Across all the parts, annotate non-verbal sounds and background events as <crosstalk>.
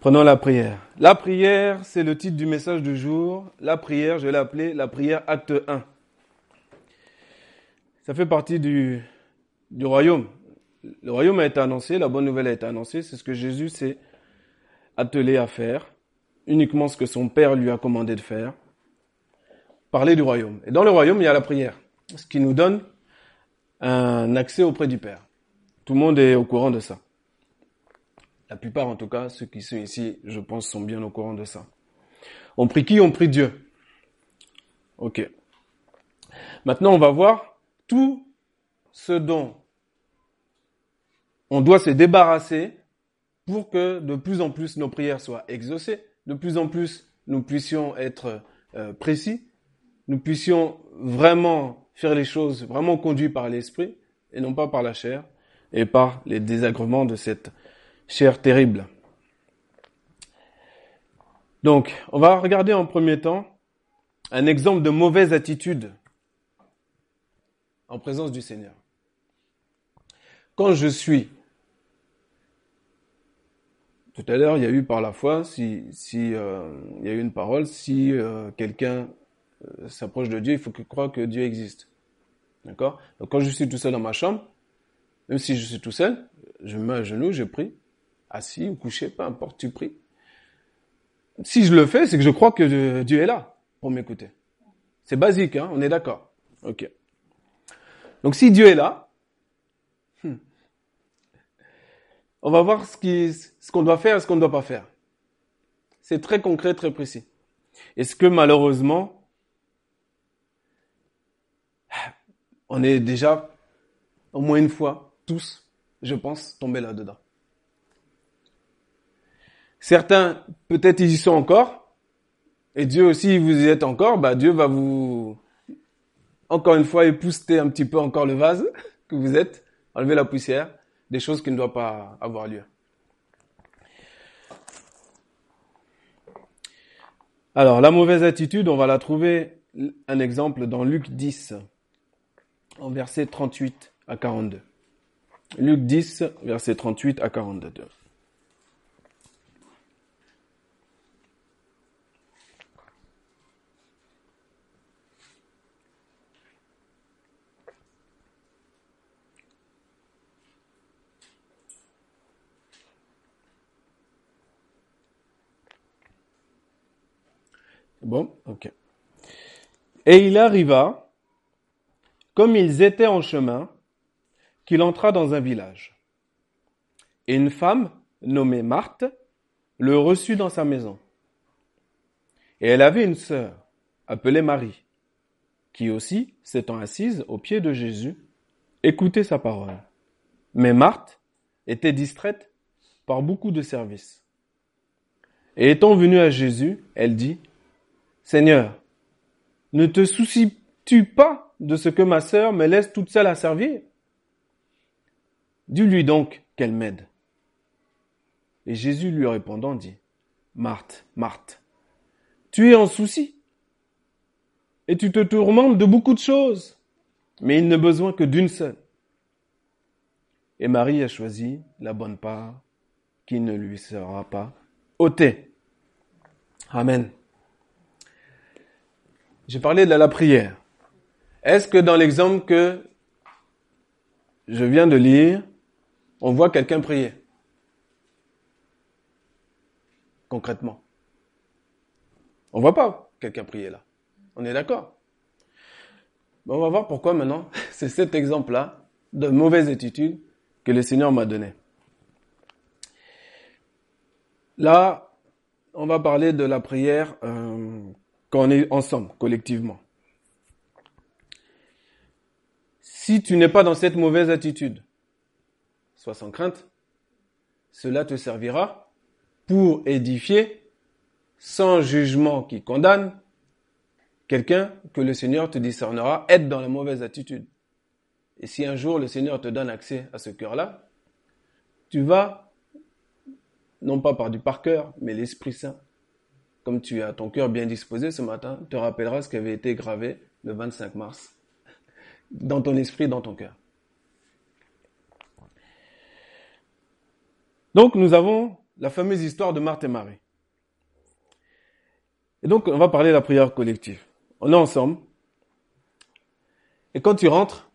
Prenons la prière. La prière, c'est le titre du message du jour. La prière, je l'ai appelé la prière acte 1. Ça fait partie du, du royaume. Le royaume a été annoncé, la bonne nouvelle a été annoncée, c'est ce que Jésus s'est attelé à faire, uniquement ce que son Père lui a commandé de faire. Parler du royaume. Et dans le royaume, il y a la prière, ce qui nous donne un accès auprès du Père. Tout le monde est au courant de ça. La plupart, en tout cas, ceux qui sont ici, je pense, sont bien au courant de ça. On prie qui? On prie Dieu. Ok. Maintenant, on va voir tout ce dont on doit se débarrasser pour que de plus en plus nos prières soient exaucées, de plus en plus nous puissions être euh, précis, nous puissions vraiment faire les choses vraiment conduits par l'esprit et non pas par la chair et par les désagréments de cette chair terrible. Donc, on va regarder en premier temps un exemple de mauvaise attitude en présence du Seigneur. Quand je suis, tout à l'heure, il y a eu par la foi, si, euh, il y a eu une parole, si euh, quelqu'un euh, s'approche de Dieu, il faut qu'il croit que Dieu existe. D'accord? Donc quand je suis tout seul dans ma chambre, même si je suis tout seul, je me mets à genoux, je prie, assis ou couché, peu importe, tu pries. Si je le fais, c'est que je crois que Dieu est là pour m'écouter. C'est basique, hein, on est d'accord. Ok. Donc si Dieu est là, hmm, on va voir ce qu'on ce qu'on doit faire et ce qu'on ne doit pas faire. C'est très concret, très précis. Est-ce que malheureusement, on est déjà au moins une fois, tous, je pense, tombés là-dedans? Certains, peut-être ils y sont encore, et Dieu aussi, vous y êtes encore, bah Dieu va vous, encore une fois, épousseter un petit peu encore le vase que vous êtes, enlever la poussière, des choses qui ne doivent pas avoir lieu. Alors, la mauvaise attitude, on va la trouver, un exemple dans Luc 10, en versets 38 à 42. Luc 10, versets 38 à 42. Bon, ok. Et il arriva, comme ils étaient en chemin, qu'il entra dans un village. Et une femme, nommée Marthe, le reçut dans sa maison. Et elle avait une sœur, appelée Marie, qui aussi, s'étant assise au pied de Jésus, écoutait sa parole. Mais Marthe était distraite par beaucoup de services. Et étant venue à Jésus, elle dit, Seigneur, ne te soucies-tu pas de ce que ma sœur me laisse toute seule à servir? Dis-lui donc qu'elle m'aide. Et Jésus lui répondant dit, Marthe, Marthe, tu es en souci et tu te tourmentes de beaucoup de choses, mais il n'a besoin que d'une seule. Et Marie a choisi la bonne part qui ne lui sera pas ôtée. Amen. J'ai parlé de la prière. Est-ce que dans l'exemple que je viens de lire, on voit quelqu'un prier? Concrètement. On voit pas quelqu'un prier là. On est d'accord? On va voir pourquoi maintenant <laughs> c'est cet exemple-là de mauvaise attitude que le Seigneur m'a donné. Là, on va parler de la prière euh, quand on est ensemble, collectivement. Si tu n'es pas dans cette mauvaise attitude, sois sans crainte, cela te servira pour édifier sans jugement qui condamne quelqu'un que le Seigneur te discernera être dans la mauvaise attitude. Et si un jour le Seigneur te donne accès à ce cœur-là, tu vas, non pas par du par cœur, mais l'Esprit Saint, comme tu as ton cœur bien disposé ce matin, te rappellera ce qui avait été gravé le 25 mars <laughs> dans ton esprit, dans ton cœur. Donc nous avons la fameuse histoire de Marthe et Marie. Et donc, on va parler de la prière collective. On est ensemble. Et quand tu rentres,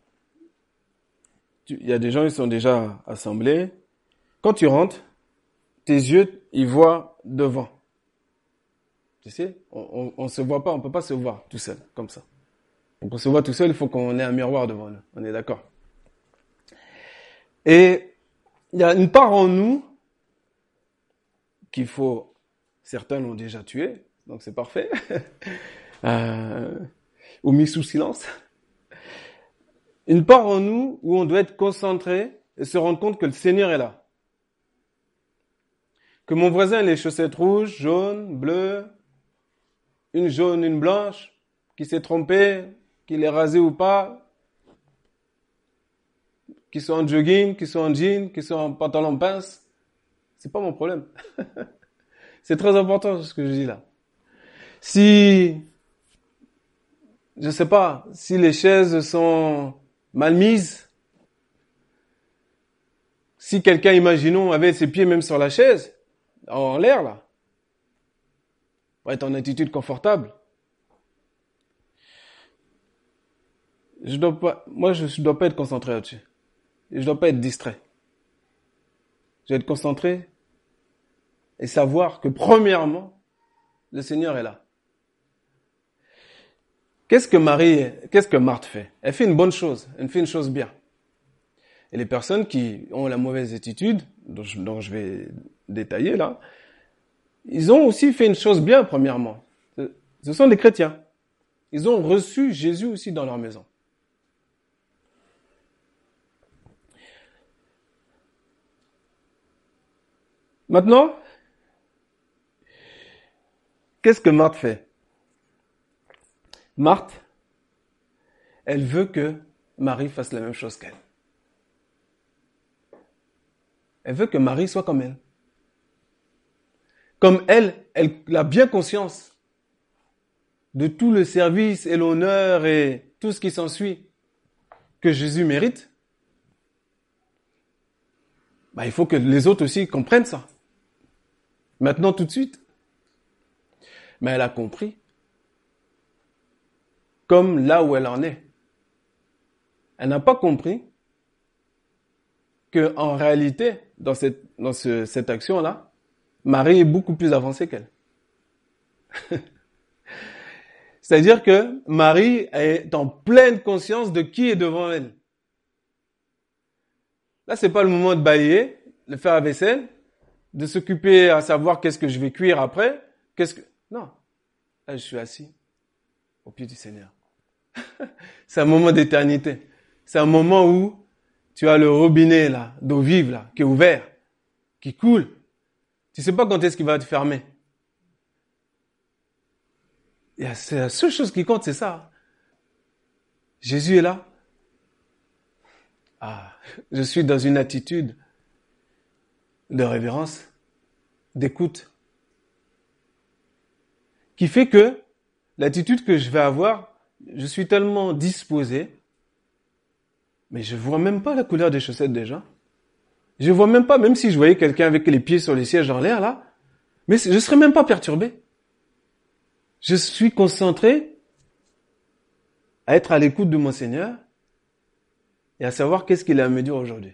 il y a des gens qui sont déjà assemblés. Quand tu rentres, tes yeux, ils voient devant. Tu sais, on, on, se voit pas, on peut pas se voir tout seul, comme ça. Donc on se voit tout seul, il faut qu'on ait un miroir devant nous. On est d'accord. Et il y a une part en nous qu'il faut, certains l'ont déjà tué, donc c'est parfait, <laughs> euh, ou mis sous silence. Une part en nous où on doit être concentré et se rendre compte que le Seigneur est là. Que mon voisin a les chaussettes rouges, jaunes, bleues, une jaune, une blanche, qui s'est trompé, qu'il est rasé ou pas, qui sont en jogging, qui sont en jean, qui sont en pantalon pince, c'est pas mon problème. <laughs> c'est très important ce que je dis là. Si, je sais pas, si les chaises sont mal mises, si quelqu'un, imaginons, avait ses pieds même sur la chaise, en l'air là, pour être en attitude confortable, je dois pas, moi je, ne dois pas être concentré là-dessus. Je dois pas être distrait. Je dois être concentré et savoir que premièrement, le Seigneur est là. Qu'est-ce que Marie, qu'est-ce que Marthe fait? Elle fait une bonne chose, elle fait une chose bien. Et les personnes qui ont la mauvaise attitude, dont je, vais détailler là, ils ont aussi fait une chose bien premièrement. Ce sont des chrétiens. Ils ont reçu Jésus aussi dans leur maison. Maintenant, qu'est-ce que Marthe fait? Marthe, elle veut que Marie fasse la même chose qu'elle. Elle veut que Marie soit comme elle. Comme elle, elle a bien conscience de tout le service et l'honneur et tout ce qui s'ensuit que Jésus mérite. Bah, il faut que les autres aussi comprennent ça. Maintenant, tout de suite. Mais elle a compris. Comme là où elle en est. Elle n'a pas compris que en réalité, dans cette, dans cette action-là, Marie est beaucoup plus avancée qu'elle. <laughs> C'est-à-dire que Marie est en pleine conscience de qui est devant elle. Là, c'est pas le moment de balayer, de faire la vaisselle, de s'occuper à savoir qu'est-ce que je vais cuire après, qu'est-ce que... Non. Là, je suis assis au pied du Seigneur. <laughs> c'est un moment d'éternité. C'est un moment où tu as le robinet, là, d'eau vive, là, qui est ouvert, qui coule. Tu sais pas quand est-ce qu'il va te fermer. C'est la seule chose qui compte, c'est ça. Jésus est là. Ah, je suis dans une attitude de révérence, d'écoute, qui fait que l'attitude que je vais avoir, je suis tellement disposé, mais je vois même pas la couleur des chaussettes des gens. Je vois même pas, même si je voyais quelqu'un avec les pieds sur les sièges en l'air là, mais je serais même pas perturbé. Je suis concentré à être à l'écoute de mon Seigneur et à savoir qu'est-ce qu'il a à me dire aujourd'hui.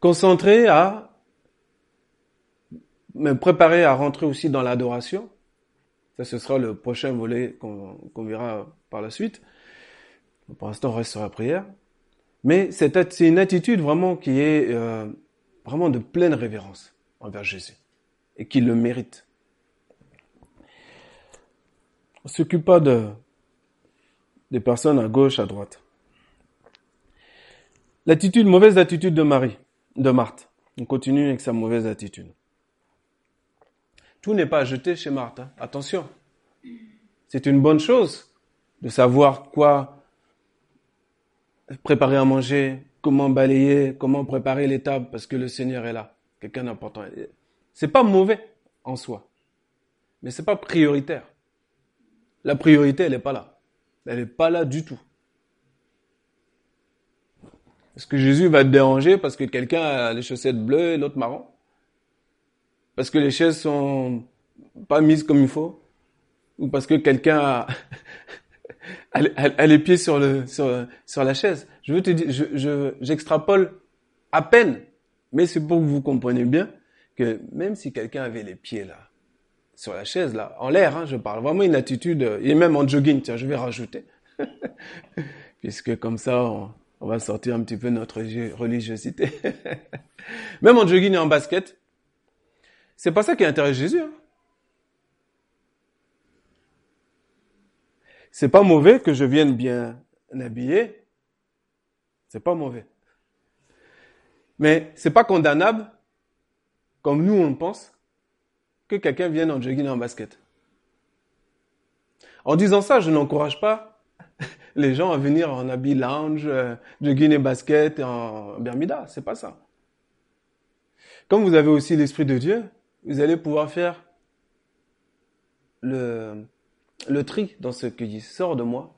Concentré à me préparer à rentrer aussi dans l'adoration. Ça, ce sera le prochain volet qu'on verra par la suite. Pour l'instant, on reste sur la prière. Mais c'est une attitude vraiment qui est euh, vraiment de pleine révérence envers Jésus et qui le mérite. On s'occupe pas de des personnes à gauche, à droite. L'attitude, mauvaise attitude de Marie, de Marthe. On continue avec sa mauvaise attitude. Tout n'est pas jeté chez Marthe. Hein. Attention. C'est une bonne chose de savoir quoi préparer à manger, comment balayer, comment préparer les tables parce que le Seigneur est là. Quelqu'un d'important. C'est pas mauvais en soi. Mais c'est pas prioritaire. La priorité, elle n'est pas là. Elle n'est pas là du tout. Est-ce que Jésus va te déranger parce que quelqu'un a les chaussettes bleues et l'autre marron? Parce que les chaises sont pas mises comme il faut? Ou parce que quelqu'un a, a, les pieds sur, le, sur, sur la chaise Je veux te dire, je, j'extrapole à peine. Mais c'est pour que vous compreniez bien que même si quelqu'un avait les pieds là, sur la chaise là, en l'air, hein, je parle vraiment une attitude, et même en jogging, tiens, je vais rajouter. <laughs> Puisque comme ça, on, on va sortir un petit peu notre religiosité. <laughs> Même en jogging et en basket, c'est pas ça qui intéresse Jésus. Hein. C'est pas mauvais que je vienne bien habillé. C'est pas mauvais. Mais c'est pas condamnable, comme nous on pense, que quelqu'un vienne en jogging et en basket. En disant ça, je n'encourage pas <laughs> les gens à venir en habit lounge, euh, de Guinée basket, en Bermuda. C'est pas ça. Comme vous avez aussi l'Esprit de Dieu, vous allez pouvoir faire le, le tri dans ce qui sort de moi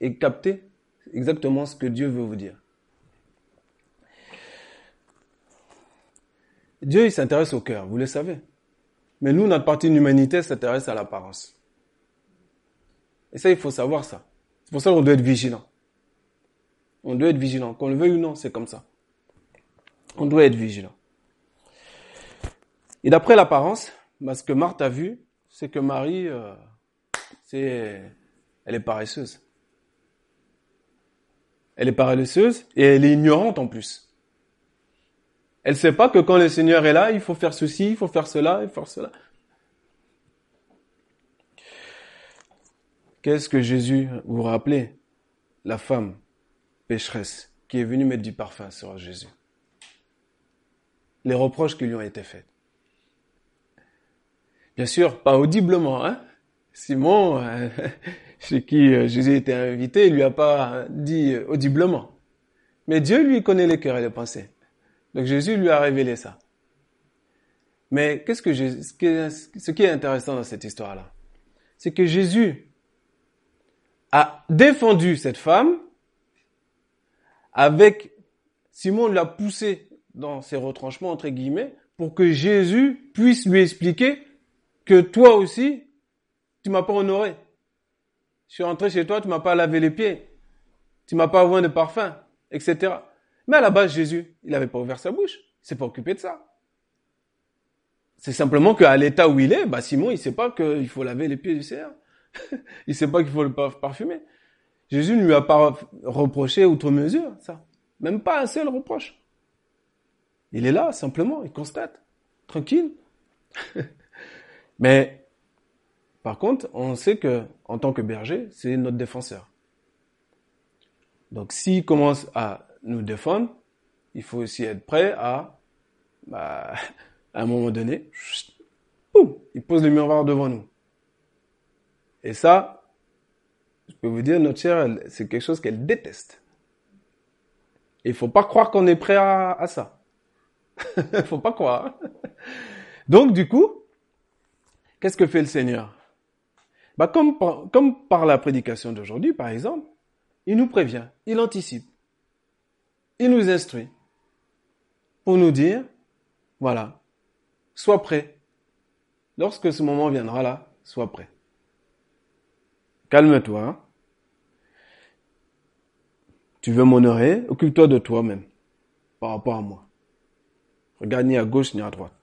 et capter exactement ce que Dieu veut vous dire. Dieu, il s'intéresse au cœur, vous le savez. Mais nous, notre partie d'humanité s'intéresse à l'apparence. Et ça, il faut savoir ça. C'est pour ça qu'on doit être vigilant. On doit être vigilant. Qu'on le veuille ou non, c'est comme ça. On doit être vigilant. Et d'après l'apparence, bah, ce que Marthe a vu, c'est que Marie, euh, c'est, elle est paresseuse. Elle est paresseuse et elle est ignorante en plus. Elle ne sait pas que quand le Seigneur est là, il faut faire ceci, il faut faire cela, il faut faire cela. Qu'est-ce que Jésus vous rappelait La femme pécheresse qui est venue mettre du parfum sur Jésus. Les reproches qui lui ont été faits. Bien sûr, pas audiblement. Hein Simon, euh, <laughs> chez qui euh, Jésus était invité, il lui a pas dit audiblement. Mais Dieu lui connaît les cœurs et les pensées. Donc Jésus lui a révélé ça. Mais qu'est-ce que ce qui est intéressant dans cette histoire-là, c'est que Jésus a défendu cette femme avec Simon l'a poussé dans ses retranchements entre guillemets pour que Jésus puisse lui expliquer que toi aussi tu m'as pas honoré. Je suis rentré chez toi, tu m'as pas lavé les pieds, tu m'as pas ouvert de parfum, etc. Mais à la base Jésus, il n'avait pas ouvert sa bouche, il s'est pas occupé de ça. C'est simplement qu'à l'état où il est, bah Simon il sait pas qu'il faut laver les pieds du Seigneur. <laughs> il sait pas qu'il faut le parfumer. Jésus ne lui a pas reproché outre mesure, ça. Même pas un seul reproche. Il est là, simplement, il constate. Tranquille. <laughs> Mais, par contre, on sait que, en tant que berger, c'est notre défenseur. Donc, s'il commence à nous défendre, il faut aussi être prêt à, bah, <laughs> à un moment donné, <sniffs> il pose le miroir devant nous. Et ça, je peux vous dire, notre chair, c'est quelque chose qu'elle déteste. Il faut pas croire qu'on est prêt à, ça. Il <laughs> faut pas croire. <laughs> Donc, du coup, qu'est-ce que fait le Seigneur? Bah, comme, par, comme par la prédication d'aujourd'hui, par exemple, il nous prévient, il anticipe, il nous instruit pour nous dire, voilà, sois prêt. Lorsque ce moment viendra là, sois prêt. Calme-toi. Tu veux m'honorer, occupe-toi de toi-même par rapport à moi. Regarde ni à gauche ni à droite.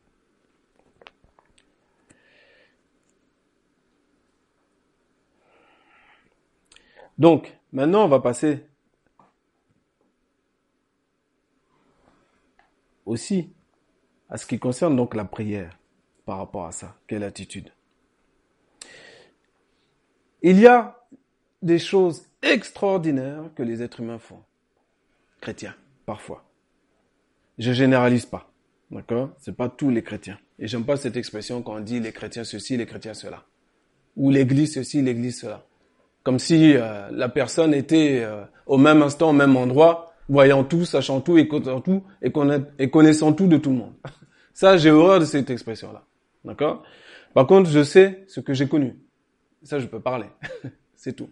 Donc, maintenant, on va passer aussi à ce qui concerne donc la prière par rapport à ça. Quelle attitude? Il y a des choses extraordinaires que les êtres humains font. Chrétiens, parfois. Je généralise pas. D'accord? C'est pas tous les chrétiens. Et j'aime pas cette expression quand on dit les chrétiens ceci, les chrétiens cela. Ou l'église ceci, l'église cela. Comme si euh, la personne était euh, au même instant, au même endroit, voyant tout, sachant tout, écoutant tout, et, connaissant tout de tout le monde. <laughs> Ça, j'ai horreur de cette expression-là. D'accord? Par contre, je sais ce que j'ai connu. Ça, je peux parler. <laughs> c'est tout.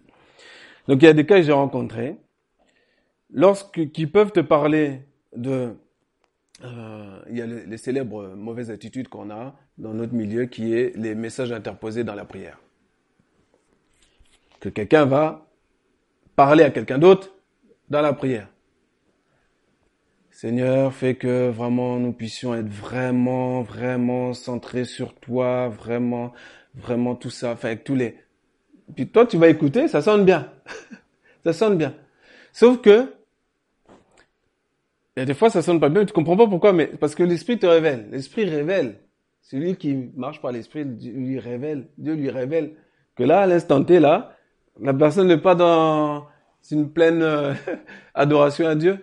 Donc, il y a des cas que j'ai rencontrés, lorsque, qui peuvent te parler de euh, il y a les, les célèbres mauvaises attitudes qu'on a dans notre milieu qui est les messages interposés dans la prière. Que quelqu'un va parler à quelqu'un d'autre dans la prière. Seigneur, fais que vraiment nous puissions être vraiment, vraiment centrés sur toi, vraiment, vraiment tout ça, enfin avec tous les... Puis toi, tu vas écouter, ça sonne bien. <laughs> ça sonne bien. Sauf que, et des fois, ça sonne pas bien, tu comprends pas pourquoi, mais parce que l'Esprit te révèle. L'Esprit révèle. Celui qui marche par l'Esprit lui révèle. Dieu lui révèle que là, à l'instant T, là, la personne n'est pas dans une pleine euh, <laughs> adoration à Dieu.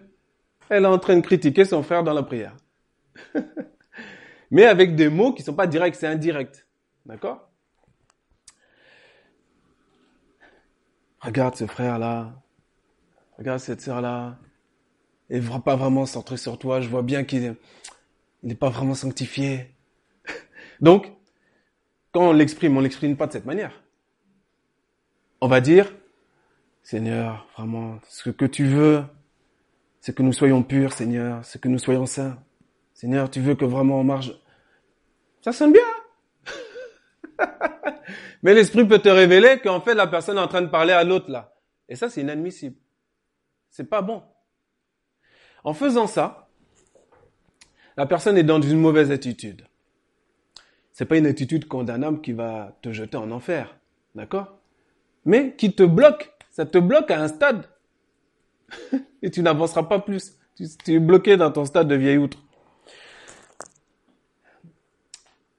Elle est en train de critiquer son frère dans la prière. <laughs> Mais avec des mots qui sont pas directs, c'est indirect. D'accord? Regarde ce frère-là. Regarde cette sœur-là. Elle ne pas vraiment centré sur toi. Je vois bien qu'il n'est pas vraiment sanctifié. <laughs> Donc, quand on l'exprime, on l'exprime pas de cette manière. On va dire, Seigneur, vraiment, ce que tu veux, c'est que nous soyons purs, Seigneur, c'est que nous soyons saints. Seigneur, tu veux que vraiment on marche. Ça sonne bien. <laughs> Mais l'esprit peut te révéler qu'en fait la personne est en train de parler à l'autre là. Et ça, c'est inadmissible. C'est pas bon. En faisant ça, la personne est dans une mauvaise attitude. C'est pas une attitude condamnable qui va te jeter en enfer. D'accord? Mais qui te bloque. Ça te bloque à un stade. <laughs> Et tu n'avanceras pas plus. Tu, es bloqué dans ton stade de vieille outre.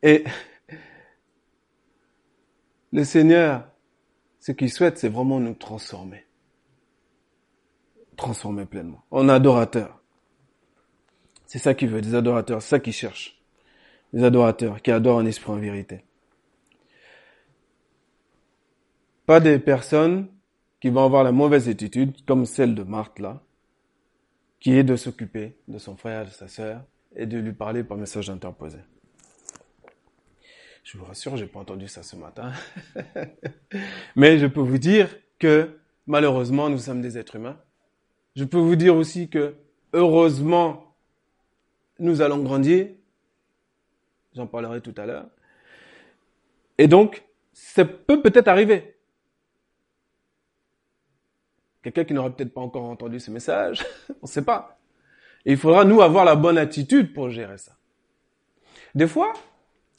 Et <laughs> le Seigneur, ce qu'il souhaite, c'est vraiment nous transformer. Transformer pleinement. En adorateur. C'est ça qu'il veut, des adorateurs, c'est ça qu'il cherche. Des adorateurs qui adorent en esprit en vérité. Pas des personnes qui vont avoir la mauvaise attitude, comme celle de Marthe là, qui est de s'occuper de son frère, de sa sœur, et de lui parler par message interposé. Je vous rassure, j'ai pas entendu ça ce matin. <laughs> Mais je peux vous dire que malheureusement, nous sommes des êtres humains. Je peux vous dire aussi que heureusement, nous allons grandir. J'en parlerai tout à l'heure. Et donc, ça peut peut-être arriver. Quelqu'un qui n'aurait peut-être pas encore entendu ce message, <laughs> on ne sait pas. Il faudra, nous, avoir la bonne attitude pour gérer ça. Des fois,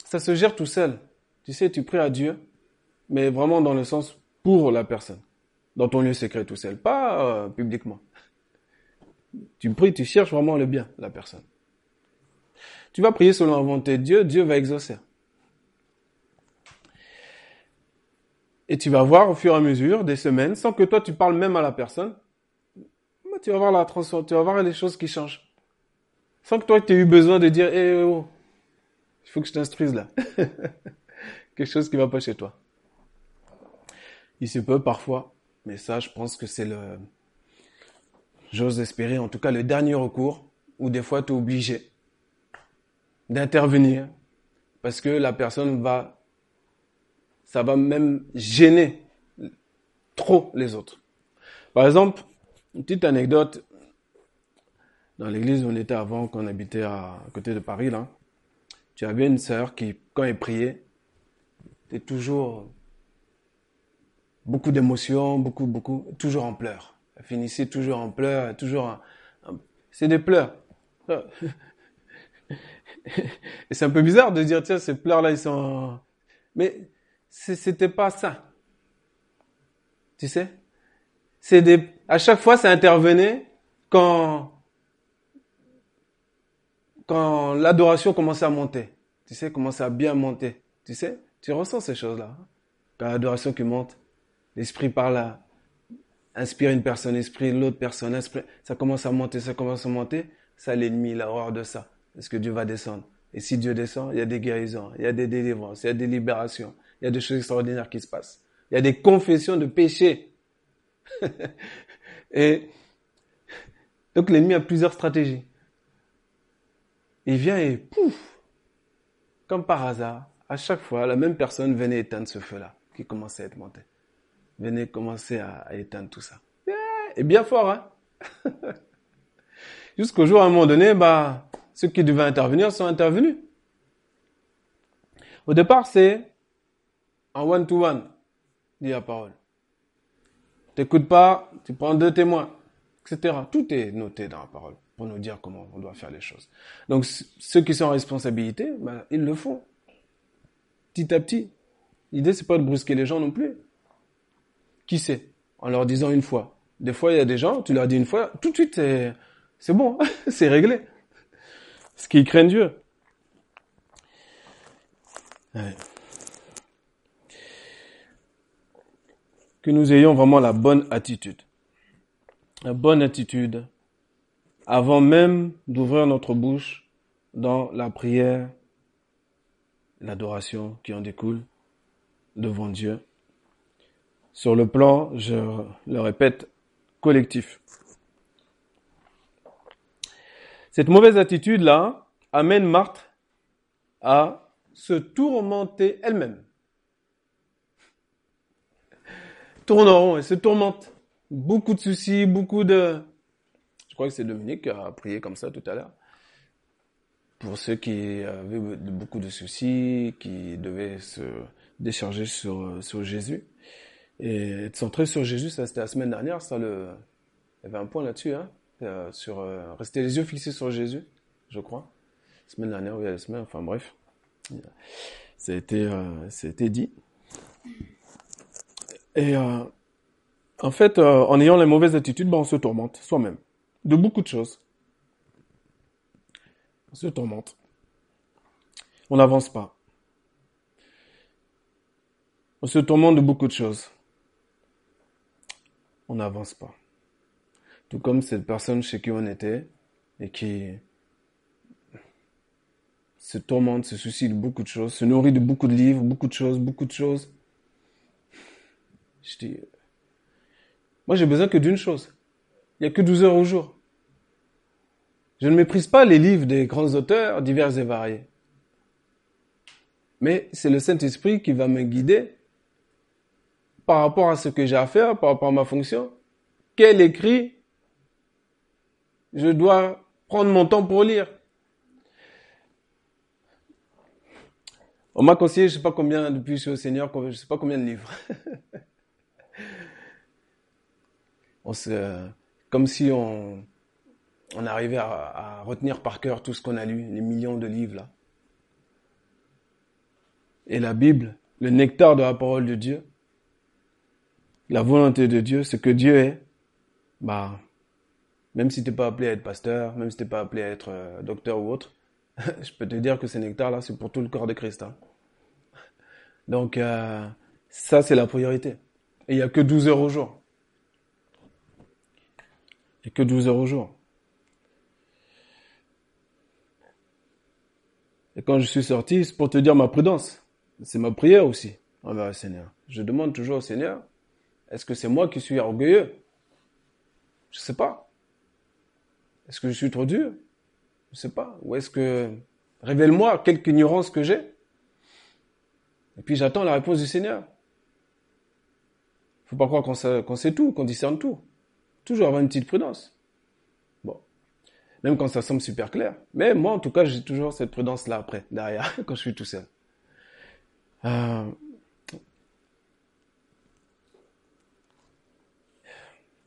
ça se gère tout seul. Tu sais, tu pries à Dieu, mais vraiment dans le sens pour la personne. Dans ton lieu secret tout seul, pas euh, publiquement. Tu pries, tu cherches vraiment le bien, la personne. Tu vas prier selon la volonté de Dieu, Dieu va exaucer. Et tu vas voir au fur et à mesure des semaines, sans que toi tu parles même à la personne, tu vas voir la transformation, tu vas voir les choses qui changent. Sans que toi tu aies eu besoin de dire, eh oh, il faut que je t'instruise là. <laughs> Quelque chose qui va pas chez toi. Il se peut parfois, mais ça, je pense que c'est le, j'ose espérer, en tout cas, le dernier recours, où des fois, tu es obligé d'intervenir, parce que la personne va, ça va même gêner trop les autres. Par exemple, une petite anecdote, dans l'église où on était avant, qu'on habitait à côté de Paris, là, tu avais une sœur qui, quand elle priait, était toujours beaucoup d'émotions, beaucoup, beaucoup, toujours en pleurs. Elle finissait toujours en pleurs, toujours c'est des pleurs. <laughs> Et c'est un peu bizarre de dire, tiens, ces pleurs-là, ils sont, mais c'était pas ça. Tu sais? C'est des, à chaque fois, ça intervenait quand quand l'adoration commençait à monter, tu sais, commençait à bien monter, tu sais, tu ressens ces choses-là. Hein? Quand l'adoration qui monte, l'esprit par là, inspire une personne, esprit l'autre personne, ça commence à monter, ça commence à monter, ça l'ennemi, l'horreur de ça. Est-ce que Dieu va descendre Et si Dieu descend, il y a des guérisons, il y a des délivrances, il y a des libérations, il y a des choses extraordinaires qui se passent. Il y a des confessions de péché. <laughs> et donc l'ennemi a plusieurs stratégies. Il vient et pouf, comme par hasard, à chaque fois, la même personne venait éteindre ce feu-là qui commençait à être monté. Venait commencer à, éteindre tout ça. Et bien fort, hein <laughs> Jusqu'au jour, à un moment donné, bah, Ceux qui devaient intervenir sont intervenus. Au départ, c'est en one-to-one, dit la parole. T'écoutes pas, tu prends deux témoins, etc. Tout est noté dans la parole pour nous dire comment on doit faire les choses. Donc ceux qui sont en responsabilité, ben, ils le font. Petit à petit. L'idée, c'est pas de brusquer les gens non plus. Qui sait? En leur disant une fois. Des fois, il y a des gens, tu leur dis une fois, tout de suite, c'est, bon, <laughs> c'est réglé. Ce qui craignent Dieu. Que nous ayons vraiment la bonne attitude. La bonne attitude avant même d'ouvrir notre bouche dans la prière, l'adoration qui en découle devant Dieu. Sur le plan, je le répète, collectif. Cette mauvaise attitude-là amène Marthe à se tourmenter elle-même. Tourne en elle se tourmente. Beaucoup de soucis, beaucoup de... Je crois que c'est Dominique qui a prié comme ça tout à l'heure. Pour ceux qui avaient beaucoup de soucis, qui devaient se décharger sur, sur Jésus. Et être centré sur Jésus, ça c'était la semaine dernière, ça le... Il y avait un point là-dessus, hein, euh, sur euh, rester les yeux fixés sur Jésus, je crois. La semaine dernière, oui, la semaine, enfin bref. Ça a été, euh, ça a été dit. Et euh, en fait, euh, en ayant les mauvaises attitudes, ben, on se tourmente soi-même de beaucoup de choses. On se tourmente. On n'avance pas. On se tourmente de beaucoup de choses. On n'avance pas. Tout comme cette personne chez qui on était et qui se tourmente, se soucie de beaucoup de choses, se nourrit de beaucoup de livres, beaucoup de choses, beaucoup de choses. Je dis, moi j'ai besoin que d'une chose. Il n'y a que 12 heures au jour. Je ne méprise pas les livres des grands auteurs divers et variés. Mais c'est le Saint-Esprit qui va me guider par rapport à ce que j'ai à faire, par rapport à ma fonction. Quel écrit je dois prendre mon temps pour lire? On m'a conseillé, je sais pas combien, depuis que je suis au Seigneur, je sais pas combien de livres. <laughs> on se, comme si on, on arrivait à, retenir par cœur tout ce qu'on a lu, les millions de livres là. Et la Bible, le nectar de la parole de Dieu, la volonté de Dieu, ce que Dieu est, bah, même si t'es pas appelé à être pasteur, même si t'es pas appelé à être euh, docteur ou autre, <laughs> je peux te dire que ce nectar-là, c'est pour tout le corps de Christ. Hein. Donc, euh, ça, c'est la priorité. Et il n'y a que 12 heures au jour. Il a que 12 heures au jour. Et quand je suis sorti, c'est pour te dire ma prudence. C'est ma prière aussi envers le Seigneur. Je demande toujours au Seigneur, est-ce que c'est moi qui suis orgueilleux? Je sais pas. Est-ce que je suis trop dur? Je sais pas. Ou est-ce que révèle-moi quelque ignorance que j'ai? Et puis j'attends la réponse du Seigneur. Faut pas croire qu'on sait tout, qu'on discerne tout. Toujours avoir une petite prudence. Bon. Même quand ça semble super clair. Mais moi, en tout cas, j'ai toujours cette prudence-là après, derrière, <laughs> quand je suis tout seul. Euh...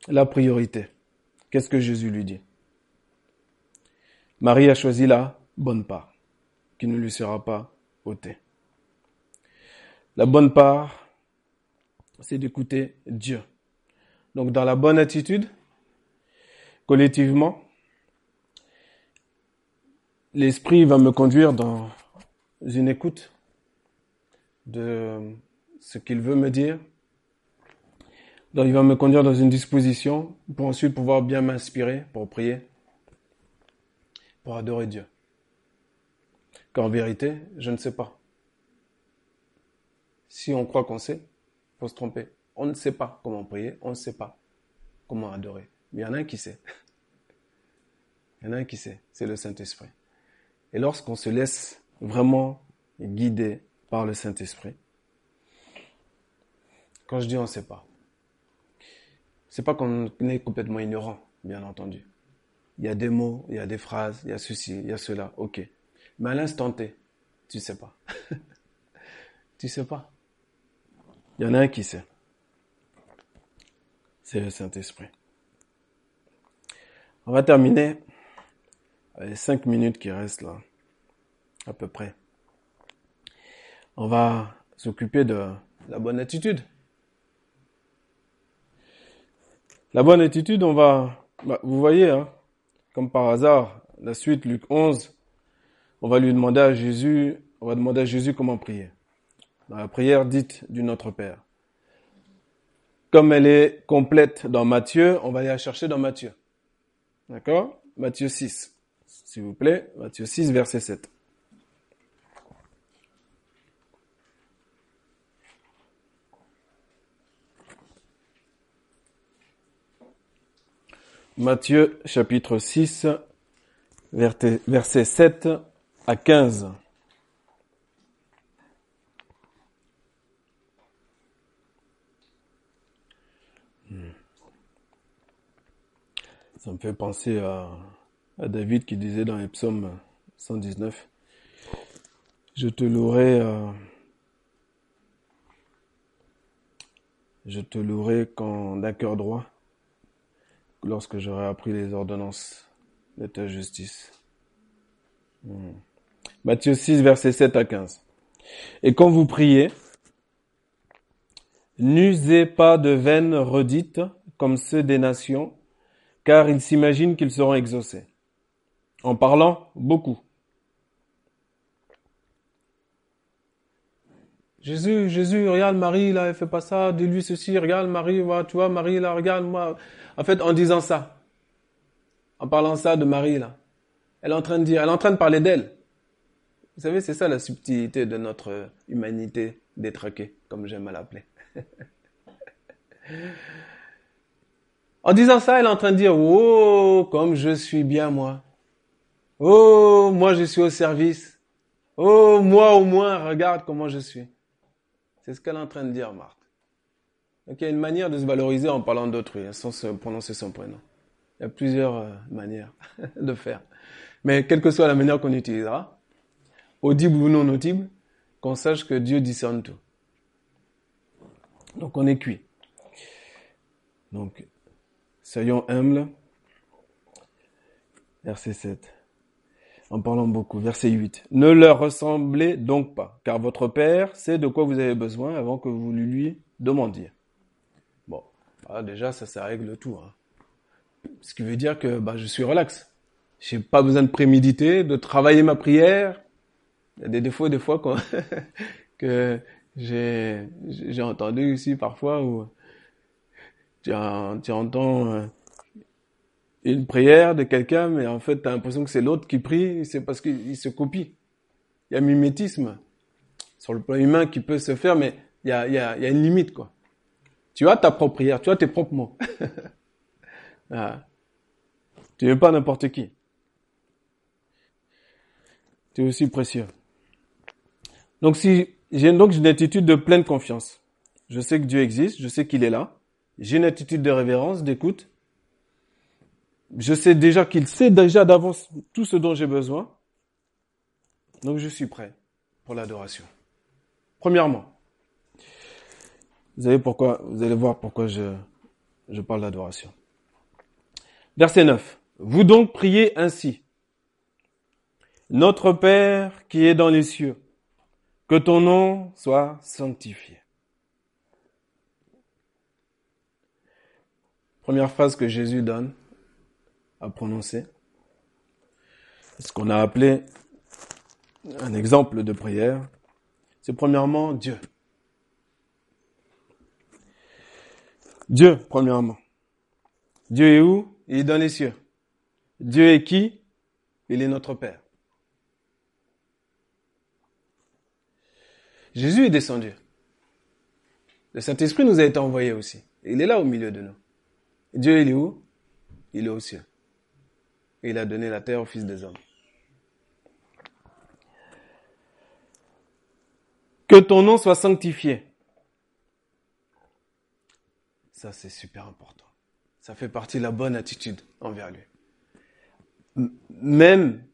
La priorité. Qu'est-ce que Jésus lui dit? Marie a choisi la bonne part, qui ne lui sera pas ôtée. La bonne part, c'est d'écouter Dieu. Donc dans la bonne attitude, collectivement, l'Esprit va me conduire dans une écoute de ce qu'il veut me dire. Donc il va me conduire dans une disposition pour ensuite pouvoir bien m'inspirer pour prier pour adorer Dieu. Qu'en vérité, je ne sais pas. Si on croit qu'on sait, faut se tromper. On ne sait pas comment prier, on ne sait pas comment adorer. Mais il y en a un qui sait. Il y en a un qui sait, c'est le Saint-Esprit. Et lorsqu'on se laisse vraiment guider par le Saint-Esprit, quand je dis on ne sait pas, c'est pas qu'on est complètement ignorant, bien entendu. il y a des mots, il y a des phrases, il y a ceci, il y a cela, ok. Mais à l'instant T, tu sais pas. <laughs> tu sais pas. Il y en a un qui sait. C'est le Saint-Esprit. On va terminer les cinq minutes qui restent là, à peu près. On va s'occuper de la bonne attitude. La bonne attitude, on va, bah, vous voyez, hein, comme par hasard, la suite, Luc 11, on va lui demander à Jésus, on va demander à Jésus comment prier. Dans la prière dite du Notre Père. Comme elle est complète dans Matthieu, on va aller la chercher dans Matthieu. D'accord? Matthieu 6. S'il vous plaît, Matthieu 6, verset 7. Matthieu chapitre 6, verset 7 à 15. Ça me fait penser à, David qui disait dans les psaumes 119, je te louerai, euh, je te louerai quand d'un cœur droit lorsque j'aurai appris les ordonnances de ta justice. Hmm. Matthieu 6, verset 7 à 15. Et quand vous priez, n'usez pas de vaines redites comme ceux des nations, car ils s'imaginent qu'ils seront exaucés. En parlant beaucoup. Jésus, Jésus, regarde Marie, là, elle fait pas ça, dis-lui ceci, regarde Marie, tu vois, Marie, là, regarde moi. En fait, en disant ça, en parlant ça de Marie, là, elle est en train de dire, elle est en train de parler d'elle. Vous savez, c'est ça la subtilité de notre humanité détraquée, comme j'aime à l'appeler. <laughs> en disant ça, elle est en train de dire, oh, comme je suis bien moi. Oh, moi je suis au service. Oh, moi au moins, regarde comment je suis. C'est ce qu'elle est en train de dire, Marthe. Donc il y a une manière de se valoriser en parlant d'autrui, hein, sans se prononcer son prénom. Il y a plusieurs euh, manières <laughs> de faire. Mais quelle que soit la manière qu'on utilisera, audible ou non audible, qu'on sache que Dieu discerne tout. Donc on est cuit. Donc, soyons humbles. Verset 7 en parlant beaucoup. Verset 8. Ne leur ressemblez donc pas, car votre Père sait de quoi vous avez besoin avant que vous lui demandiez. Bon, ah, déjà, ça, ça règle tout. Hein. Ce qui veut dire que bah, je suis relax. J'ai pas besoin de préméditer, de travailler ma prière. Il y a des défauts des fois <laughs> que j'ai entendu ici parfois où tu, tu entends euh, une prière de quelqu'un, mais en fait, tu as l'impression que c'est l'autre qui prie, c'est parce qu'il se copie. Il y a mimétisme sur le plan humain qui peut se faire, mais il y a, y a, y a une limite, quoi. Tu as ta propre prière, tu as tes propres mots. <laughs> ah. Tu n'es pas n'importe qui. Tu es aussi précieux. Donc si j'ai donc une attitude de pleine confiance. Je sais que Dieu existe, je sais qu'il est là. J'ai une attitude de révérence, d'écoute je sais déjà qu'il sait déjà d'avance tout ce dont j'ai besoin. Donc je suis prêt pour l'adoration. Premièrement, vous allez voir pourquoi je, je parle d'adoration. Verset 9. Vous donc priez ainsi. Notre Père qui est dans les cieux, que ton nom soit sanctifié. Première phrase que Jésus donne, à prononcer. Ce qu'on a appelé un exemple de prière, c'est premièrement Dieu. Dieu, premièrement. Dieu est où? Il est dans les cieux. Dieu est qui? Il est notre Père. Jésus est descendu. Le Saint-Esprit nous a été envoyé aussi. Il est là au milieu de nous. Dieu, il est où? Il est aux cieux et il a donné la terre au Fils des hommes. Que ton nom soit sanctifié. Ça, c'est super important. Ça fait partie de la bonne attitude envers lui. même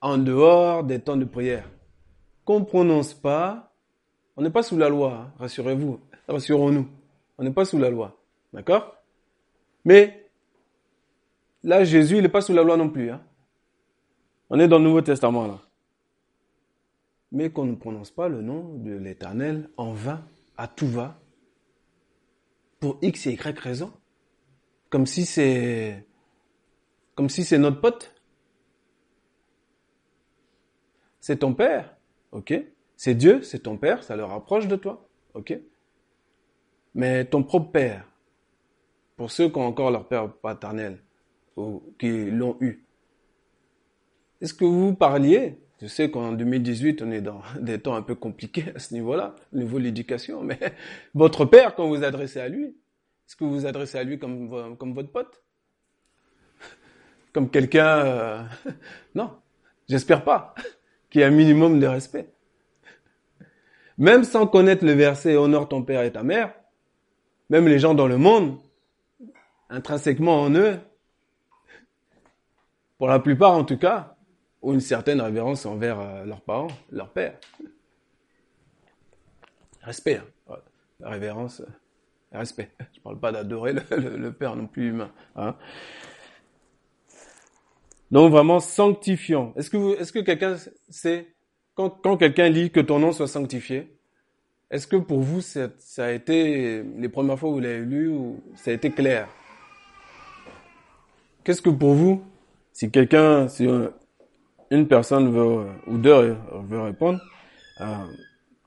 en dehors des temps de prière, qu'on ne prononce pas, on n'est pas sous la loi, hein, rassurez-vous, <laughs> rassurons-nous, on n'est pas sous la loi, d'accord? Mais là, Jésus, il n'est pas sous la loi non plus. Hein. On est dans le Nouveau Testament là. Mais qu'on ne prononce pas le nom de l'Éternel en vain, à tout va, pour X et Y raison. Comme si c'est, comme si c'est notre pote. C'est ton père, ok? C'est Dieu, c'est ton père, ça le rapproche de toi, ok? Mais ton propre père, pour ceux qui ont encore leur père paternel, ou qui l'ont eu, est-ce que vous parliez? Je sais qu'en 2018, on est dans <laughs> des temps un peu compliqués à ce niveau-là, au niveau de l'éducation, mais <laughs> votre père, quand vous adressez à lui, est-ce que vous vous adressez à lui comme, comme votre pote? Comme quelqu'un... Euh, <laughs> non, j'espère pas, qu'il y ait un minimum de respect. Même sans connaître le verset Honore ton père et ta mère, même les gens dans le monde, intrinsèquement en eux, pour la plupart en tout cas, ont une certaine révérence envers euh, leurs parents, leur père. Respect, hein. révérence respect. Je parle pas d'adorer le, Père non plus humain. Hein. Donc vraiment sanctifiant. Est-ce que vous, est-ce que quelqu'un sait quand, quelqu'un lit que ton nom soit sanctifié, est-ce que pour vous ça, a été les premières fois où vous l'avez lu ça a été clair? Qu'est-ce que pour vous, si quelqu'un, si une personne veut ou deux veut répondre, euh,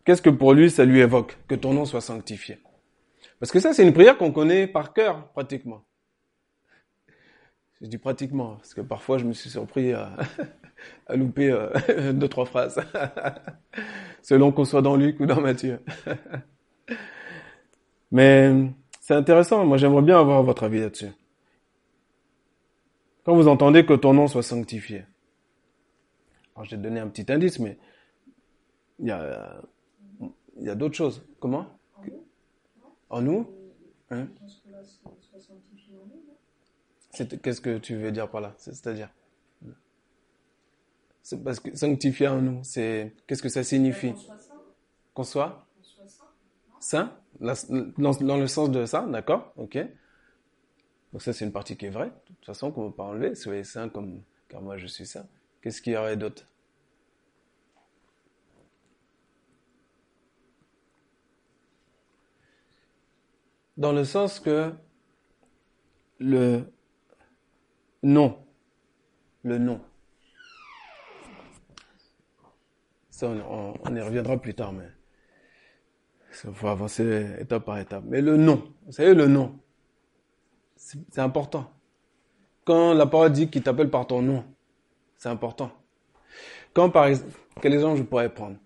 qu'est-ce que pour lui ça lui évoque que ton nom soit sanctifié? Parce que ça, c'est une prière qu'on connaît par cœur, pratiquement. Je dis pratiquement, parce que parfois je me suis surpris à, <laughs> louper euh, <laughs> deux, trois phrases, <laughs> selon qu'on soit dans Luc ou dans Matthieu. Mais c'est intéressant, moi j'aimerais bien avoir votre avis là-dessus. Quand vous entendez que ton nom soit sanctifié, alors te donner un petit indice, mais il y a, il y a d'autres choses. Comment? En nous? Hein? Qu'est-ce que tu veux dire par là? C'est-à-dire? C'est parce que sanctifier en nous, c'est qu'est-ce que ça signifie? Qu'on soit saint. Dans, le sens de ça, d'accord? Ok. Donc ça, c'est une partie qui est vraie. De toute façon, qu'on ne peut pas enlever. Soyez saint comme car moi je suis saint. Qu'est-ce qu'il y aurait d'autre? Dans le sens que le nom, le nom, ça on, y reviendra plus tard, mais il faut avancer étape par étape. Mais le nom, vous savez le nom, c'est important. Quand la parole dit qu'il t'appelle par ton nom, c'est important. Quand par exemple, quel exemple je pourrais prendre?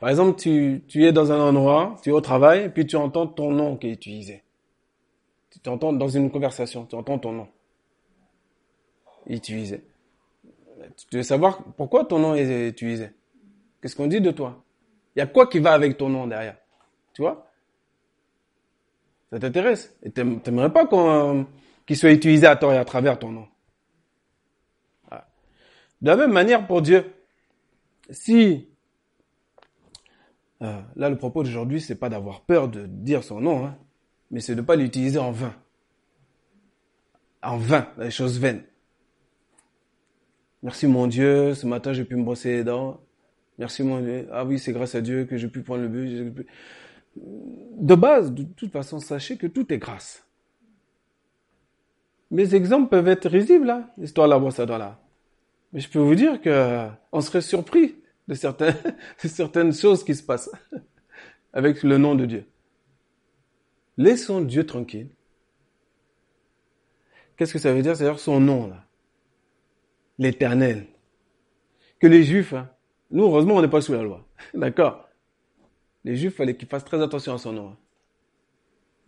Par exemple, tu, tu es dans un endroit, tu es au travail, puis tu entends ton nom qui est utilisé tu entends dans une conversation, tu entends ton nom utilisé. Tu veux savoir pourquoi ton nom est utilisé? Qu'est-ce qu'on dit de toi? Il y a quoi qui va avec ton nom derrière? Tu vois? Ça t'intéresse Et t'aimerais pas qu'il soit utilisé à tort et à travers ton nom. De la même manière pour Dieu. Si euh, là le propos d'aujourd'hui c'est pas d'avoir peur de dire son nom, hein, mais c'est de ne pas l'utiliser en vain. En vain, les choses vaines. Merci mon Dieu, ce matin j'ai pu me brosser les dents. Merci mon Dieu. Ah oui, c'est grâce à Dieu que j'ai pu prendre le but. De base, de toute façon, sachez que tout est grâce. Mes exemples peuvent être risibles, là, hein, l'histoire de la brosse à dents là. Mais je peux vous dire que on serait surpris de certaines, <laughs> de certaines choses qui se passent <laughs> avec le nom de Dieu. Laissons Dieu tranquille. Qu'est-ce que ça veut dire? C'est-à-dire son nom, là. L'éternel. Que les juifs, hein, nous, heureusement, on n'est pas sous la loi. <laughs> D'accord? Les juifs, fallait qu'ils fassent très attention à son nom.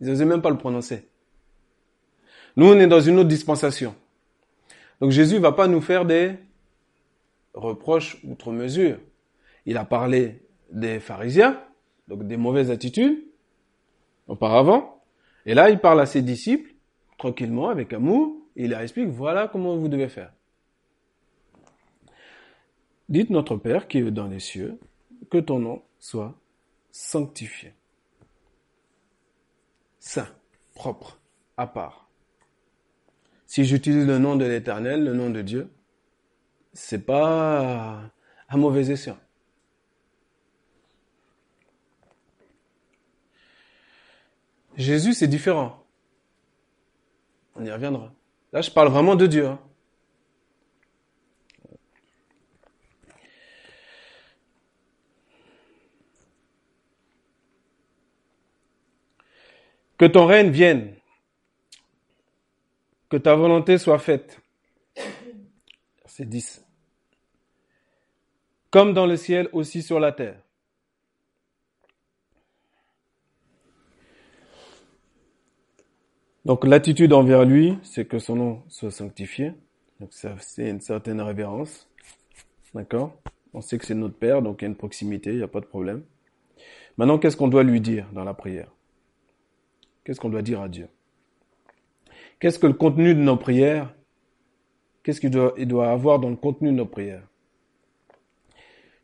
Ils n'osaient même pas le prononcer. Nous, on est dans une autre dispensation. Donc Jésus va pas nous faire des reproches outre mesure. Il a parlé des pharisiens, donc des mauvaises attitudes, auparavant. Et là, il parle à ses disciples, tranquillement, avec amour, et il leur explique, voilà comment vous devez faire. Dites notre Père qui est dans les cieux, que ton nom soit sanctifié. Saint, propre, à part. Si j'utilise le nom de l'Éternel, le nom de Dieu, c'est pas un mauvais escient. Jésus, c'est différent. On y reviendra. Là, je parle vraiment de Dieu. Hein. Que ton règne vienne. Que ta volonté soit faite. C'est 10. Comme dans le ciel, aussi sur la terre. Donc l'attitude envers lui, c'est que son nom soit sanctifié. Donc c'est une certaine révérence. D'accord? On sait que c'est notre Père, donc il y a une proximité, il n'y a pas de problème. Maintenant, qu'est-ce qu'on doit lui dire dans la prière? Qu'est-ce qu'on doit dire à Dieu? Qu'est-ce que le contenu de nos prières? Qu'est-ce qu'il doit, avoir dans le contenu de nos prières?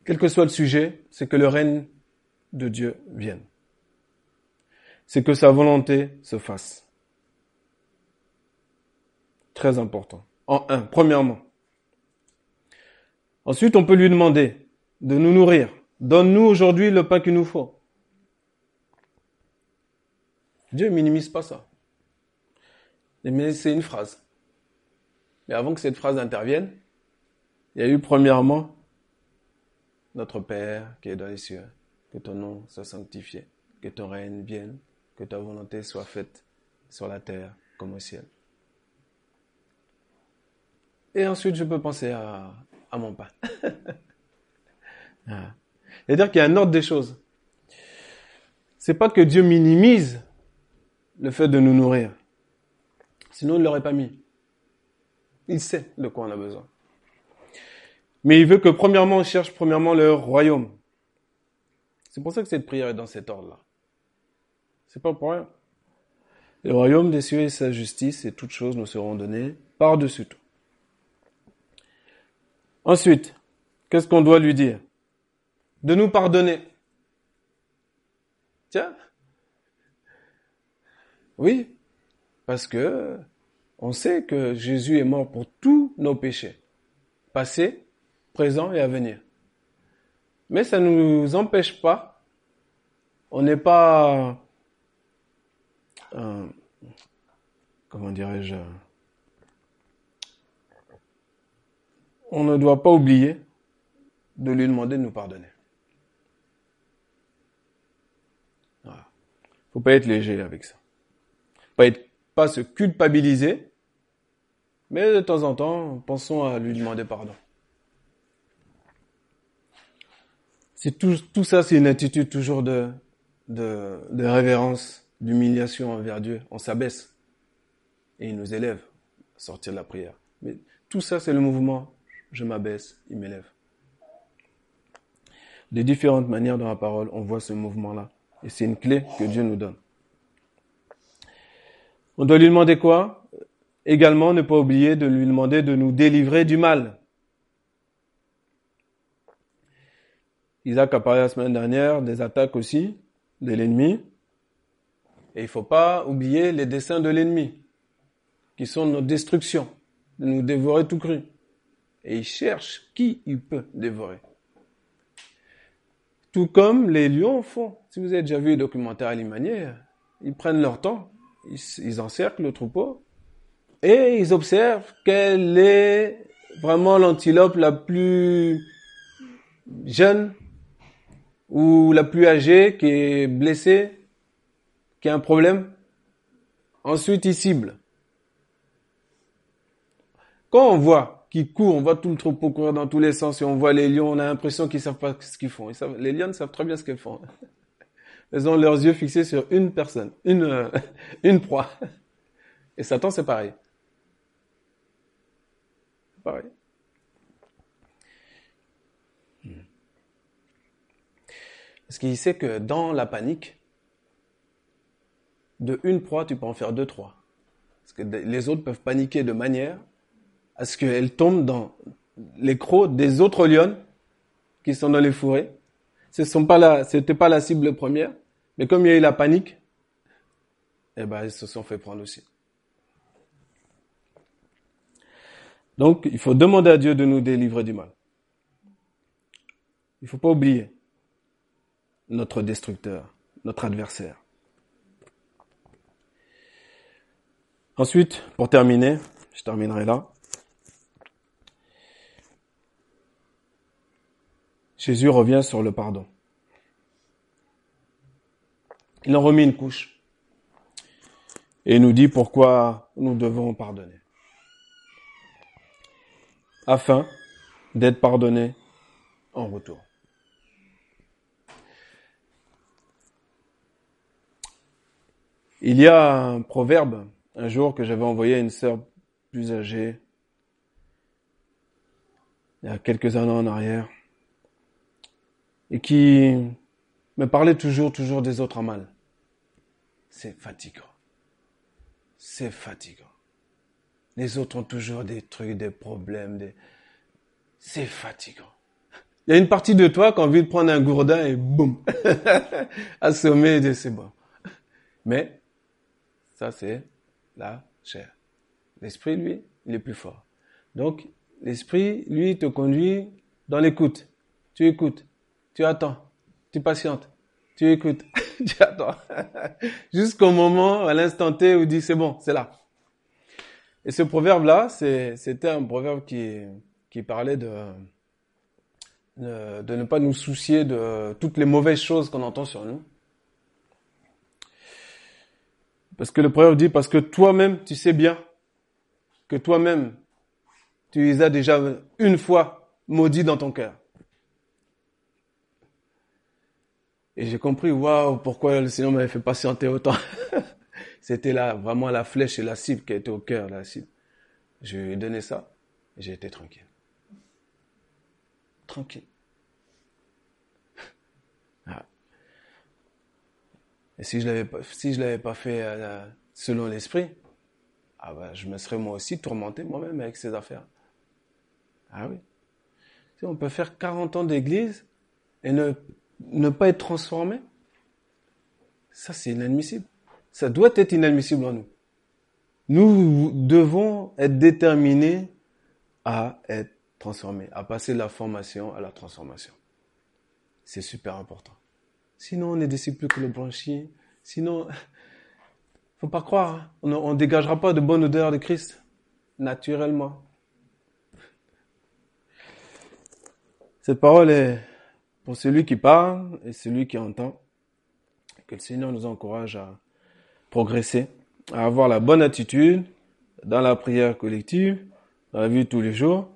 Quel que soit le sujet, c'est que le règne de Dieu vienne. C'est que sa volonté se fasse. Très important. En un, premièrement. Ensuite, on peut lui demander de nous nourrir. Donne-nous aujourd'hui le pain qu'il nous faut. Dieu minimise pas ça. Mais c'est une phrase. Mais avant que cette phrase intervienne, il y a eu premièrement notre Père qui est dans les cieux, que ton nom soit sanctifié, que ton règne vienne, que ta volonté soit faite sur la terre comme au ciel. Et ensuite, je peux penser à, à mon pain. <laughs> Ah. C'est-à-dire qu'il y a un ordre des choses. C'est pas que Dieu minimise le fait de nous nourrir. Sinon, il ne l'aurait pas mis. Il sait de quoi on a besoin. Mais il veut que premièrement, on cherche premièrement le royaume. C'est pour ça que cette prière est dans cet ordre-là. C'est pas pour rien. Le royaume des cieux et sa justice et toutes choses nous seront données par-dessus tout. Ensuite, qu'est-ce qu'on doit lui dire? De nous pardonner. Tiens. Oui, parce que on sait que Jésus est mort pour tous nos péchés, passés, présents et à venir. Mais ça ne nous empêche pas, on n'est pas, euh, comment dirais-je, on ne doit pas oublier de lui demander de nous pardonner. Voilà. Faut pas être léger avec ça. Pas se culpabiliser, mais de temps en temps, pensons à lui demander pardon. C'est tout, ça, c'est une attitude toujours de, de, de révérence, d'humiliation envers Dieu. On s'abaisse et il nous élève à sortir de la prière. Mais tout ça, c'est le mouvement je m'abaisse, il m'élève. De différentes manières dans la parole, on voit ce mouvement-là. Et c'est une clé que Dieu nous donne. On doit lui demander quoi? Également, ne pas oublier de lui demander de nous délivrer du mal. Isaac a parlé la semaine dernière des attaques aussi de l'ennemi. Et il ne faut pas oublier les desseins de l'ennemi, qui sont notre destruction, de nous dévorer tout cru et il cherche qui il peut dévorer. Tout comme les lions font. Si vous avez déjà vu le documentaire alimanier, ils prennent leur temps, ils, encerclent le troupeau et ils observent quelle est vraiment l'antilope la plus jeune ou la plus âgée qui est blessée, qui a un problème. Ensuite, ils ciblent. Quand on voit qui courent, on voit tout le troupeau courir dans tous les sens et on voit les lions, on a l'impression qu'ils savent pas ce qu'ils font. les lions savent très bien ce qu'ils font. Ils ont leurs yeux fixés sur une personne, une, <laughs> une proie. Et Satan, c'est pareil. C'est pareil. Parce qu'il sait que dans la panique, de une proie, tu peux en faire deux, trois. Parce que les autres peuvent paniquer de manière à ce qu'elle tombe dans les crocs des autres lions qui sont dans les fourrés. Ce sont pas c'était pas la cible première, mais comme il y a eu la panique, eh ben, ils se sont fait prendre aussi. Donc, il faut demander à Dieu de nous délivrer du mal. Il faut pas oublier notre destructeur, notre adversaire. Ensuite, pour terminer, je terminerai là. Jésus revient sur le pardon. Il en remet une couche et nous dit pourquoi nous devons pardonner. Afin d'être pardonnés en retour. Il y a un proverbe un jour que j'avais envoyé à une sœur plus âgée, il y a quelques années en arrière, et qui me parlait toujours, toujours des autres en mal. C'est fatigant. C'est fatigant. Les autres ont toujours des trucs, des problèmes, des... c'est fatigant. Il y a une partie de toi qui a envie de prendre un gourdin et boum, <laughs> assommer de ses bon. Mais, ça c'est la chair. L'esprit, lui, il est plus fort. Donc, l'esprit, lui, te conduit dans l'écoute. Tu écoutes, tu attends, tu patientes, tu écoutes, <laughs> <laughs> Jusqu'au moment, à l'instant T, où il dit c'est bon, c'est là. Et ce proverbe-là, c'était un proverbe qui, parlait de, de ne pas nous soucier de toutes les mauvaises choses qu'on entend sur nous, Parce que le proverbe dit, parce que toi-même, tu sais bien que toi-même, tu les as déjà une fois maudits dans ton cœur. Et j'ai compris, waouh, pourquoi le Seigneur m'avait fait patienter autant. <laughs> C'était là, vraiment la flèche et la cible qui était au cœur, la cible. Je lui ai donné ça et j'ai été tranquille. Tranquille. <laughs> Et si je l'avais pas, si je l'avais pas fait euh, selon l'esprit, ah ben, je me serais moi aussi tourmenté moi-même avec ces affaires. Ah oui. Si on peut faire 40 ans d'église et ne, ne pas être transformé, ça c'est inadmissible. Ça doit être inadmissible en nous. Nous devons être déterminés à être transformés, à passer de la formation à la transformation. C'est super important. Sinon, on est disciples que le branchier. Sinon, <laughs> faut pas croire, hein. on ne dégagera pas de bonne odeur de Christ, naturellement. Cette parole est pour celui qui parle et celui qui entend. Que le Seigneur nous encourage à progresser, à avoir la bonne attitude dans la prière collective, dans la vie de tous les jours,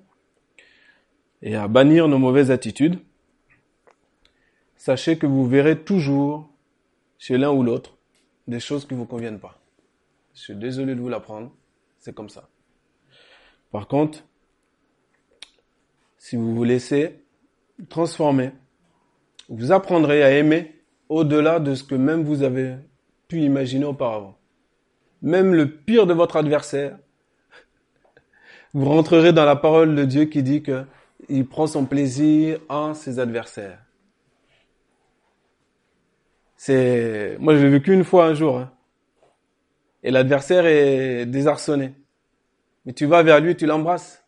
et à bannir nos mauvaises attitudes sachez que vous verrez toujours chez l'un ou l'autre des choses qui ne vous conviennent pas. Je suis désolé de vous l'apprendre, c'est comme ça. Par contre, si vous vous laissez transformer, vous apprendrez à aimer au-delà de ce que même vous avez pu imaginer auparavant. Même le pire de votre adversaire, vous rentrerez dans la parole de Dieu qui dit que il prend son plaisir en ses adversaires. C'est, moi, je l'ai vécu une fois un jour. Hein. Et l'adversaire est désarçonné. Mais tu vas vers lui, tu l'embrasses.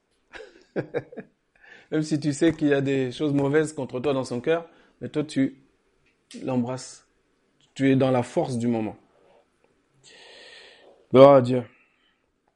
<laughs> Même si tu sais qu'il y a des choses mauvaises contre toi dans son cœur, mais toi, tu l'embrasses. Tu es dans la force du moment. Gloire à Dieu.